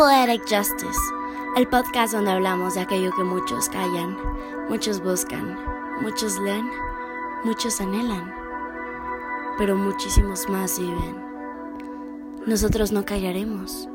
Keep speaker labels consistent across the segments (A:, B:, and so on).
A: Poetic Justice, el podcast donde hablamos de aquello que muchos callan, muchos buscan, muchos leen, muchos anhelan, pero muchísimos más viven. Nosotros no callaremos.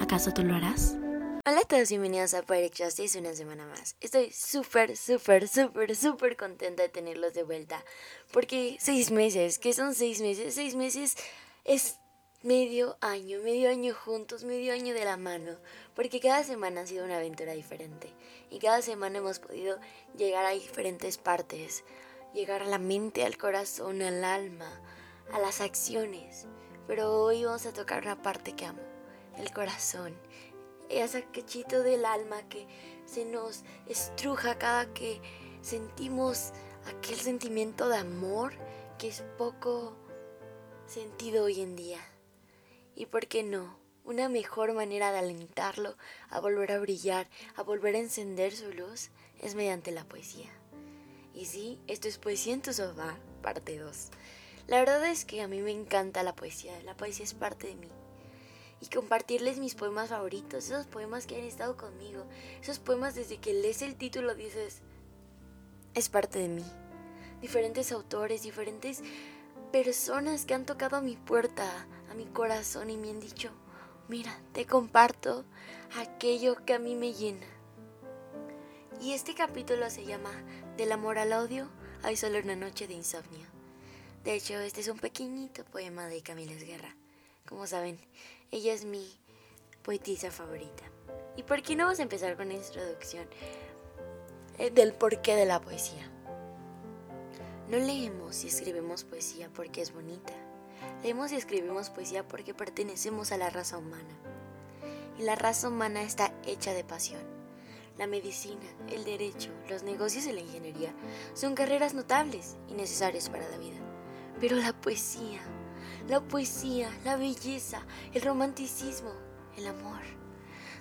A: ¿Acaso tú lo harás?
B: Hola a todos, bienvenidos a Poetic Justice una semana más. Estoy súper, súper, súper, súper contenta de tenerlos de vuelta. Porque seis meses, ¿qué son seis meses? Seis meses es medio año, medio año juntos, medio año de la mano, porque cada semana ha sido una aventura diferente y cada semana hemos podido llegar a diferentes partes, llegar a la mente, al corazón, al alma, a las acciones. Pero hoy vamos a tocar una parte que amo, el corazón, ese cachito del alma que se nos estruja cada que sentimos aquel sentimiento de amor que es poco sentido hoy en día. Y por qué no, una mejor manera de alentarlo a volver a brillar, a volver a encender su luz, es mediante la poesía. Y sí, esto es Poesía en tu sofá, parte 2. La verdad es que a mí me encanta la poesía, la poesía es parte de mí. Y compartirles mis poemas favoritos, esos poemas que han estado conmigo, esos poemas desde que lees el título dices, es parte de mí. Diferentes autores, diferentes personas que han tocado mi puerta, a mi corazón y me han dicho, mira, te comparto aquello que a mí me llena. Y este capítulo se llama Del amor al odio, hay solo una noche de insomnio. De hecho, este es un pequeñito poema de Camila Guerra. Como saben, ella es mi poetisa favorita. ¿Y por qué no vamos a empezar con la introducción eh, del porqué de la poesía? No leemos y escribimos poesía porque es bonita. Leemos y escribimos poesía porque pertenecemos a la raza humana. Y la raza humana está hecha de pasión. La medicina, el derecho, los negocios y la ingeniería son carreras notables y necesarias para la vida. Pero la poesía, la poesía, la belleza, el romanticismo, el amor,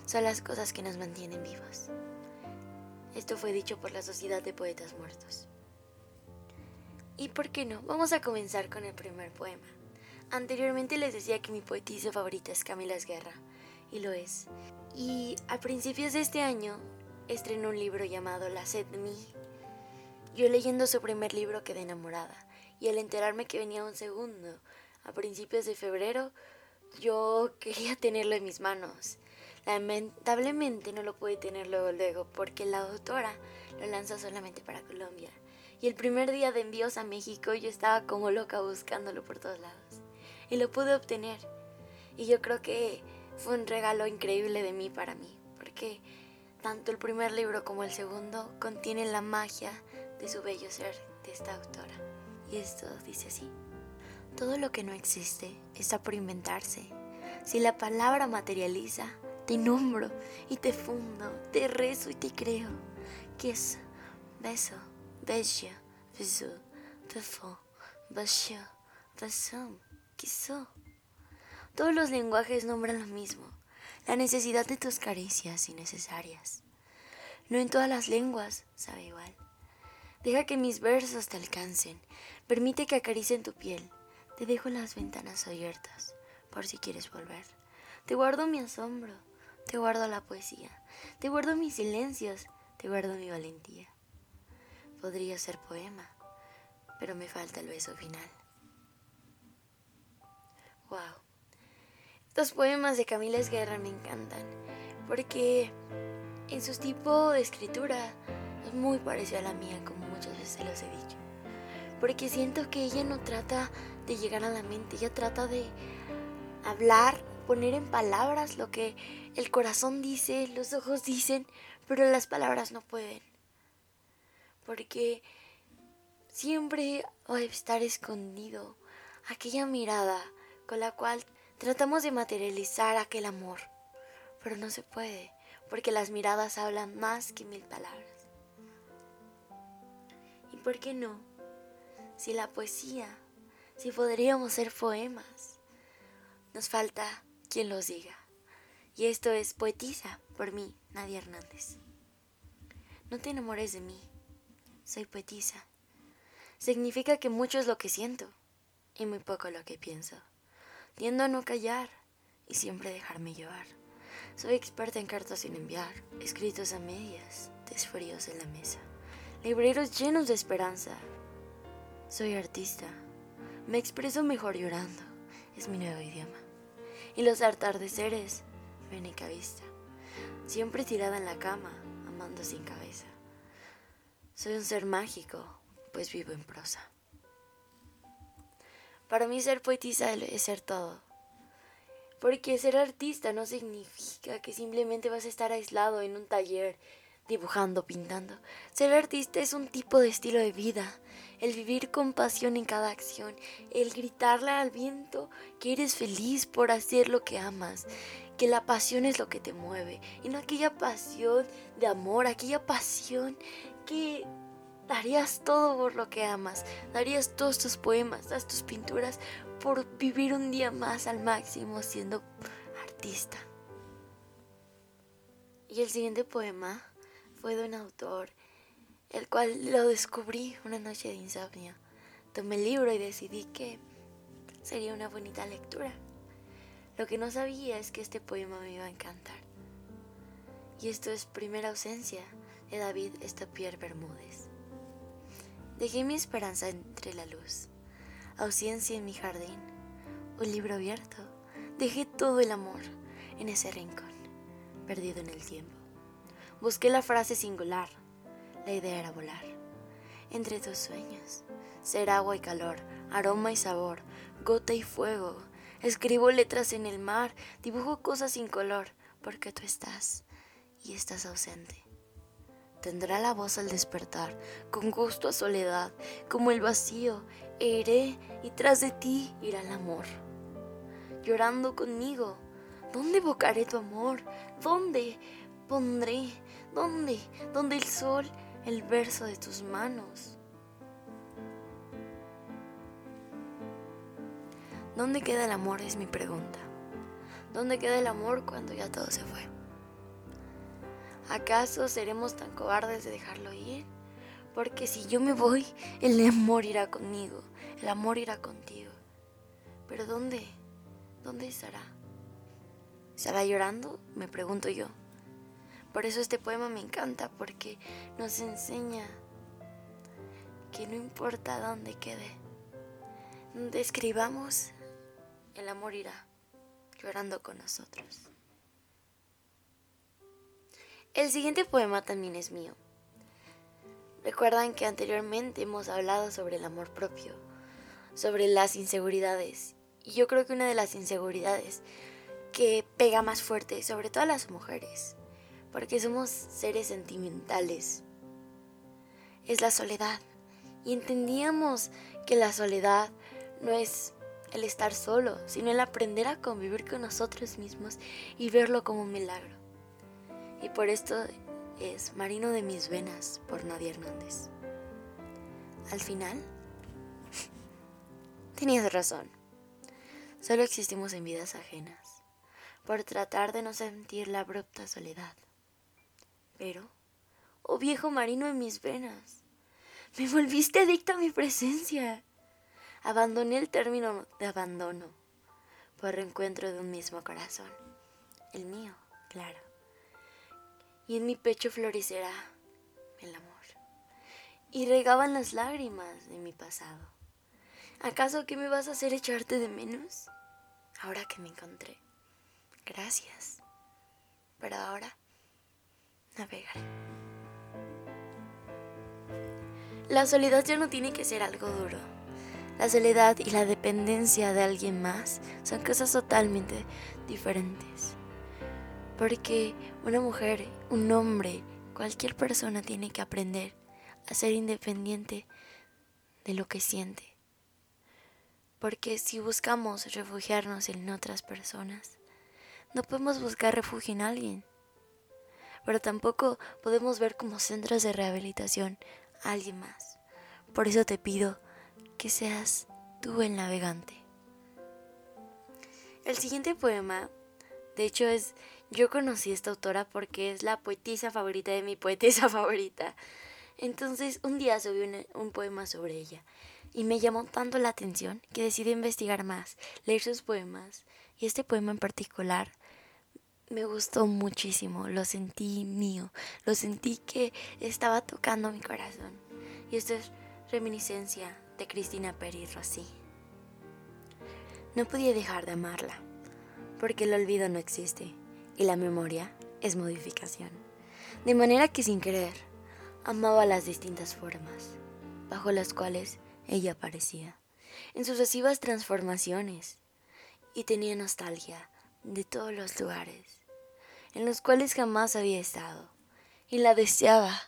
B: son las cosas que nos mantienen vivos. Esto fue dicho por la Sociedad de Poetas Muertos. ¿Y por qué no? Vamos a comenzar con el primer poema. Anteriormente les decía que mi poetisa favorita es Camila Guerra, y lo es. Y a principios de este año estrenó un libro llamado La sed de mí. Yo leyendo su primer libro quedé enamorada, y al enterarme que venía un segundo, a principios de febrero, yo quería tenerlo en mis manos. Lamentablemente no lo pude tener luego luego porque la autora lo lanzó solamente para Colombia y el primer día de envíos a México yo estaba como loca buscándolo por todos lados. Y lo pude obtener. Y yo creo que fue un regalo increíble de mí para mí. Porque tanto el primer libro como el segundo contienen la magia de su bello ser de esta autora. Y esto dice así. Todo lo que no existe está por inventarse. Si la palabra materializa, te nombro y te fundo, te rezo y te creo. ¿Qué es? Beso Beja, visu, befo, basam, quiso. Todos los lenguajes nombran lo mismo, la necesidad de tus caricias innecesarias. No en todas las lenguas sabe igual. Deja que mis versos te alcancen, permite que acaricien tu piel. Te dejo las ventanas abiertas por si quieres volver. Te guardo mi asombro, te guardo la poesía, te guardo mis silencios, te guardo mi valentía podría ser poema, pero me falta el beso final. Wow. Estos poemas de Camila Esguerra me encantan porque en su tipo de escritura es muy parecido a la mía, como muchas veces los he dicho. Porque siento que ella no trata de llegar a la mente, ella trata de hablar, poner en palabras lo que el corazón dice, los ojos dicen, pero las palabras no pueden porque siempre va a estar escondido aquella mirada con la cual tratamos de materializar aquel amor, pero no se puede, porque las miradas hablan más que mil palabras. ¿Y por qué no? Si la poesía, si podríamos ser poemas, nos falta quien los diga. Y esto es Poetisa por mí, Nadia Hernández. No te enamores de mí, soy poetisa. Significa que mucho es lo que siento y muy poco lo que pienso. Tiendo a no callar y siempre dejarme llevar. Soy experta en cartas sin enviar, escritos a medias, desfríos en la mesa, libreros llenos de esperanza. Soy artista. Me expreso mejor llorando. Es mi nuevo idioma. Y los atardeceres, veneca vista. Siempre tirada en la cama, amando sin cabeza. Soy un ser mágico, pues vivo en prosa. Para mí ser poetisa es ser todo. Porque ser artista no significa que simplemente vas a estar aislado en un taller dibujando, pintando. Ser artista es un tipo de estilo de vida, el vivir con pasión en cada acción, el gritarle al viento que eres feliz por hacer lo que amas, que la pasión es lo que te mueve, y no aquella pasión de amor, aquella pasión que darías todo por lo que amas, darías todos tus poemas, todas tus pinturas por vivir un día más al máximo siendo artista. Y el siguiente poema fue de un autor, el cual lo descubrí una noche de insomnio. Tomé el libro y decidí que sería una bonita lectura. Lo que no sabía es que este poema me iba a encantar. Y esto es Primera ausencia de David Estapier Bermúdez. Dejé mi esperanza entre la luz, ausencia en mi jardín, un libro abierto. Dejé todo el amor en ese rincón, perdido en el tiempo. Busqué la frase singular. La idea era volar. Entre tus sueños. Ser agua y calor, aroma y sabor, gota y fuego. Escribo letras en el mar, dibujo cosas sin color, porque tú estás y estás ausente. Tendrá la voz al despertar, con gusto a soledad, como el vacío, iré y tras de ti irá el amor. Llorando conmigo, ¿dónde evocaré tu amor? ¿Dónde pondré ¿Dónde? ¿Dónde el sol, el verso de tus manos? ¿Dónde queda el amor? Es mi pregunta. ¿Dónde queda el amor cuando ya todo se fue? ¿Acaso seremos tan cobardes de dejarlo ir? Porque si yo me voy, el amor irá conmigo, el amor irá contigo. Pero ¿dónde? ¿Dónde estará? ¿Estará llorando? Me pregunto yo. Por eso este poema me encanta, porque nos enseña que no importa dónde quede, donde escribamos, el amor irá llorando con nosotros. El siguiente poema también es mío. Recuerdan que anteriormente hemos hablado sobre el amor propio, sobre las inseguridades. Y yo creo que una de las inseguridades que pega más fuerte, sobre todo a las mujeres, porque somos seres sentimentales. Es la soledad. Y entendíamos que la soledad no es el estar solo, sino el aprender a convivir con nosotros mismos y verlo como un milagro. Y por esto es Marino de mis venas por Nadia Hernández. Al final, tenías razón. Solo existimos en vidas ajenas, por tratar de no sentir la abrupta soledad. Pero, oh viejo marino en mis venas, me volviste adicta a mi presencia. Abandoné el término de abandono por reencuentro de un mismo corazón, el mío, claro. Y en mi pecho florecerá el amor. Y regaban las lágrimas de mi pasado. ¿Acaso qué me vas a hacer echarte de menos? Ahora que me encontré. Gracias. Pero ahora navegaré. La soledad ya no tiene que ser algo duro. La soledad y la dependencia de alguien más son cosas totalmente diferentes. Porque una mujer, un hombre, cualquier persona tiene que aprender a ser independiente de lo que siente. Porque si buscamos refugiarnos en otras personas, no podemos buscar refugio en alguien pero tampoco podemos ver como centros de rehabilitación a alguien más. Por eso te pido que seas tú el navegante. El siguiente poema, de hecho es, yo conocí a esta autora porque es la poetisa favorita de mi poetisa favorita. Entonces un día subí un, un poema sobre ella y me llamó tanto la atención que decidí investigar más, leer sus poemas y este poema en particular me gustó muchísimo, lo sentí mío, lo sentí que estaba tocando mi corazón. Y esto es reminiscencia de Cristina Peri Rossi. No podía dejar de amarla, porque el olvido no existe y la memoria es modificación. De manera que sin querer, amaba las distintas formas bajo las cuales ella aparecía, en sucesivas transformaciones, y tenía nostalgia de todos los lugares en los cuales jamás había estado, y la deseaba,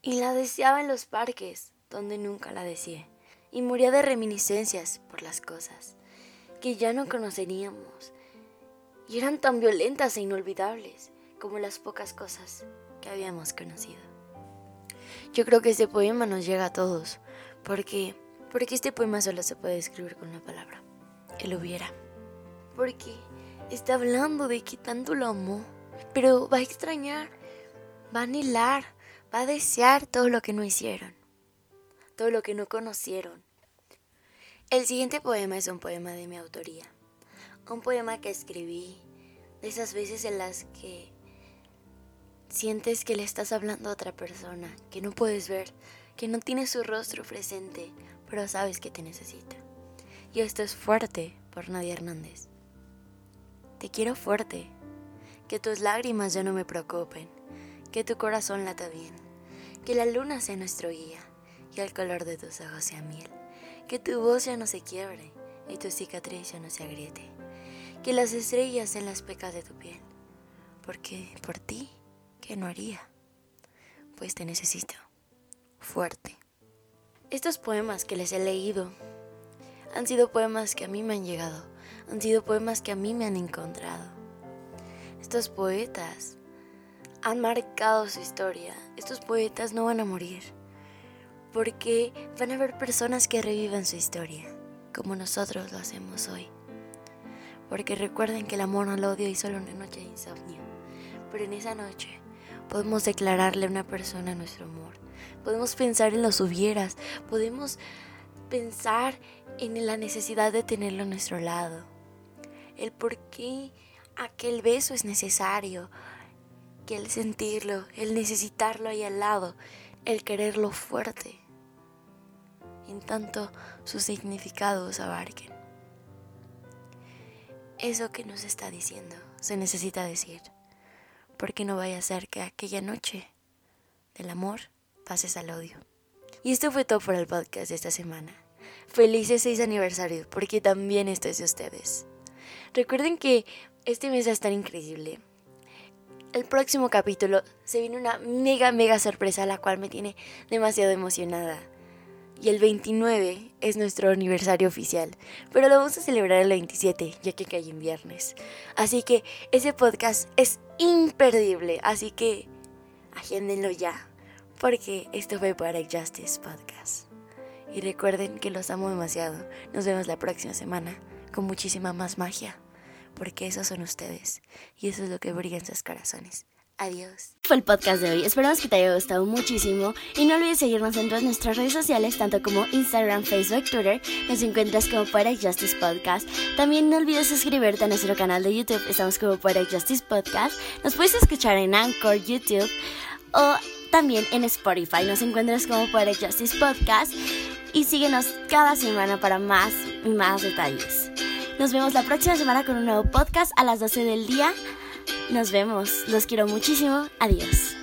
B: y la deseaba en los parques, donde nunca la deseé, y moría de reminiscencias por las cosas que ya no conoceríamos, y eran tan violentas e inolvidables como las pocas cosas que habíamos conocido. Yo creo que este poema nos llega a todos, porque, porque este poema solo se puede escribir con una palabra, el hubiera. Porque está hablando de que tanto lo amó, pero va a extrañar, va a anhelar, va a desear todo lo que no hicieron, todo lo que no conocieron. El siguiente poema es un poema de mi autoría, un poema que escribí de esas veces en las que sientes que le estás hablando a otra persona, que no puedes ver, que no tiene su rostro presente, pero sabes que te necesita. Y esto es fuerte por Nadia Hernández. Te quiero fuerte, que tus lágrimas ya no me preocupen, que tu corazón lata bien, que la luna sea nuestro guía y el color de tus ojos sea miel, que tu voz ya no se quiebre y tu cicatriz ya no se agriete, que las estrellas sean las pecas de tu piel, porque por ti, ¿qué no haría? Pues te necesito, fuerte. Estos poemas que les he leído han sido poemas que a mí me han llegado han sido poemas que a mí me han encontrado. Estos poetas han marcado su historia. Estos poetas no van a morir. Porque van a haber personas que revivan su historia, como nosotros lo hacemos hoy. Porque recuerden que el amor no lo odio y solo una noche de insomnio. Pero en esa noche podemos declararle a una persona nuestro amor. Podemos pensar en los hubieras. Podemos pensar en la necesidad de tenerlo a nuestro lado el por qué aquel beso es necesario, que el sentirlo, el necesitarlo ahí al lado, el quererlo fuerte, en tanto sus significados abarquen. Eso que nos está diciendo se necesita decir, porque no vaya a ser que aquella noche del amor pases al odio. Y esto fue todo por el podcast de esta semana. Felices 6 aniversario, porque también esto es de ustedes. Recuerden que este mes va a increíble. El próximo capítulo se viene una mega, mega sorpresa, la cual me tiene demasiado emocionada. Y el 29 es nuestro aniversario oficial, pero lo vamos a celebrar el 27, ya que cae en viernes. Así que ese podcast es imperdible, así que agéndenlo ya, porque esto fue para Justice Podcast. Y recuerden que los amo demasiado. Nos vemos la próxima semana con muchísima más magia porque esos son ustedes y eso es lo que brilla en sus corazones. Adiós.
A: Fue el podcast de hoy. Esperamos que te haya gustado muchísimo. Y no olvides seguirnos en todas nuestras redes sociales, tanto como Instagram, Facebook, Twitter. Nos encuentras como Poetic Justice Podcast. También no olvides suscribirte a nuestro canal de YouTube. Estamos como Poetic Justice Podcast. Nos puedes escuchar en Anchor, YouTube o también en Spotify. Nos encuentras como Poetic Justice Podcast. Y síguenos cada semana para más y más detalles. Nos vemos la próxima semana con un nuevo podcast a las 12 del día. Nos vemos. Los quiero muchísimo. Adiós.